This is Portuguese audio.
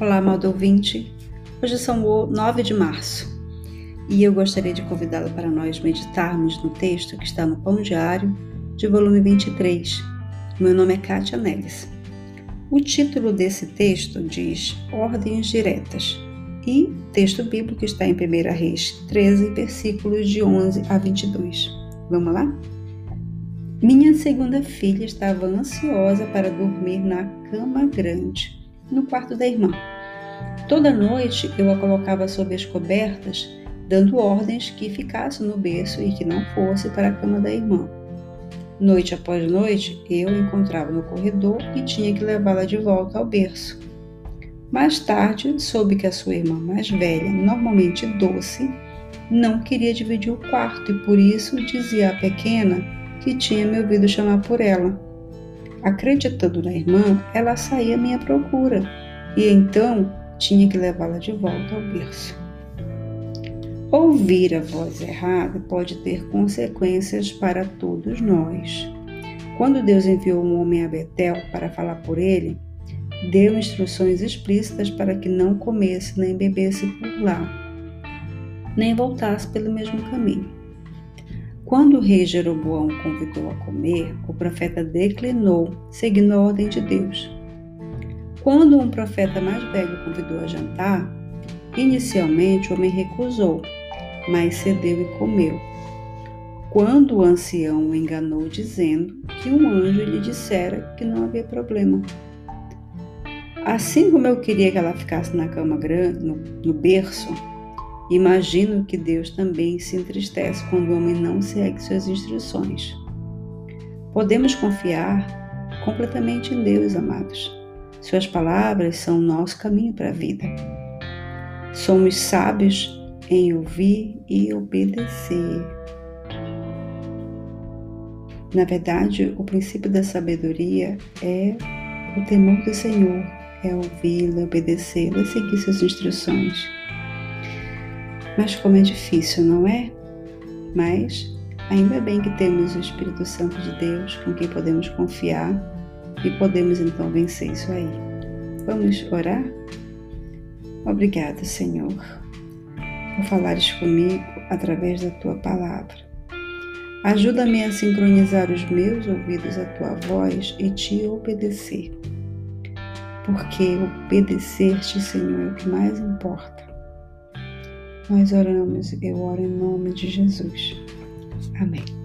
Olá, amado ouvinte. Hoje são 9 de março e eu gostaria de convidá-lo para nós meditarmos no texto que está no Pão Diário, de volume 23. Meu nome é Kátia Neves. O título desse texto diz Ordens Diretas e o texto bíblico está em 1 Reis 13, versículos de 11 a 22. Vamos lá? Minha segunda filha estava ansiosa para dormir na cama grande, no quarto da irmã. Toda noite eu a colocava sob as cobertas, dando ordens que ficasse no berço e que não fosse para a cama da irmã. Noite após noite, eu a encontrava no corredor e tinha que levá-la de volta ao berço. Mais tarde, soube que a sua irmã mais velha, normalmente doce, não queria dividir o quarto e por isso dizia à pequena que tinha me ouvido chamar por ela. Acreditando na irmã, ela saía à minha procura e então tinha que levá-la de volta ao berço. Ouvir a voz errada pode ter consequências para todos nós. Quando Deus enviou um homem a Betel para falar por ele, deu instruções explícitas para que não comesse nem bebesse por lá, nem voltasse pelo mesmo caminho. Quando o rei Jeroboão convidou a comer, o profeta declinou, seguindo a ordem de Deus. Quando um profeta mais velho convidou a jantar, inicialmente o homem recusou, mas cedeu e comeu. Quando o ancião o enganou, dizendo que um anjo lhe dissera que não havia problema. Assim como eu queria que ela ficasse na cama grande, no, no berço, Imagino que Deus também se entristece quando o homem não segue suas instruções. Podemos confiar completamente em Deus, amados. Suas palavras são o nosso caminho para a vida. Somos sábios em ouvir e obedecer. Na verdade, o princípio da sabedoria é o temor do Senhor, é ouvi-lo, obedecê-lo, é seguir suas instruções. Mas como é difícil, não é? Mas ainda bem que temos o Espírito Santo de Deus com quem podemos confiar e podemos então vencer isso aí. Vamos orar? Obrigada, Senhor, por falares comigo através da tua palavra. Ajuda-me a sincronizar os meus ouvidos à tua voz e te obedecer. Porque obedecer-te, Senhor, é o que mais importa. Nós oramos, eu oro em nome de Jesus. Amém.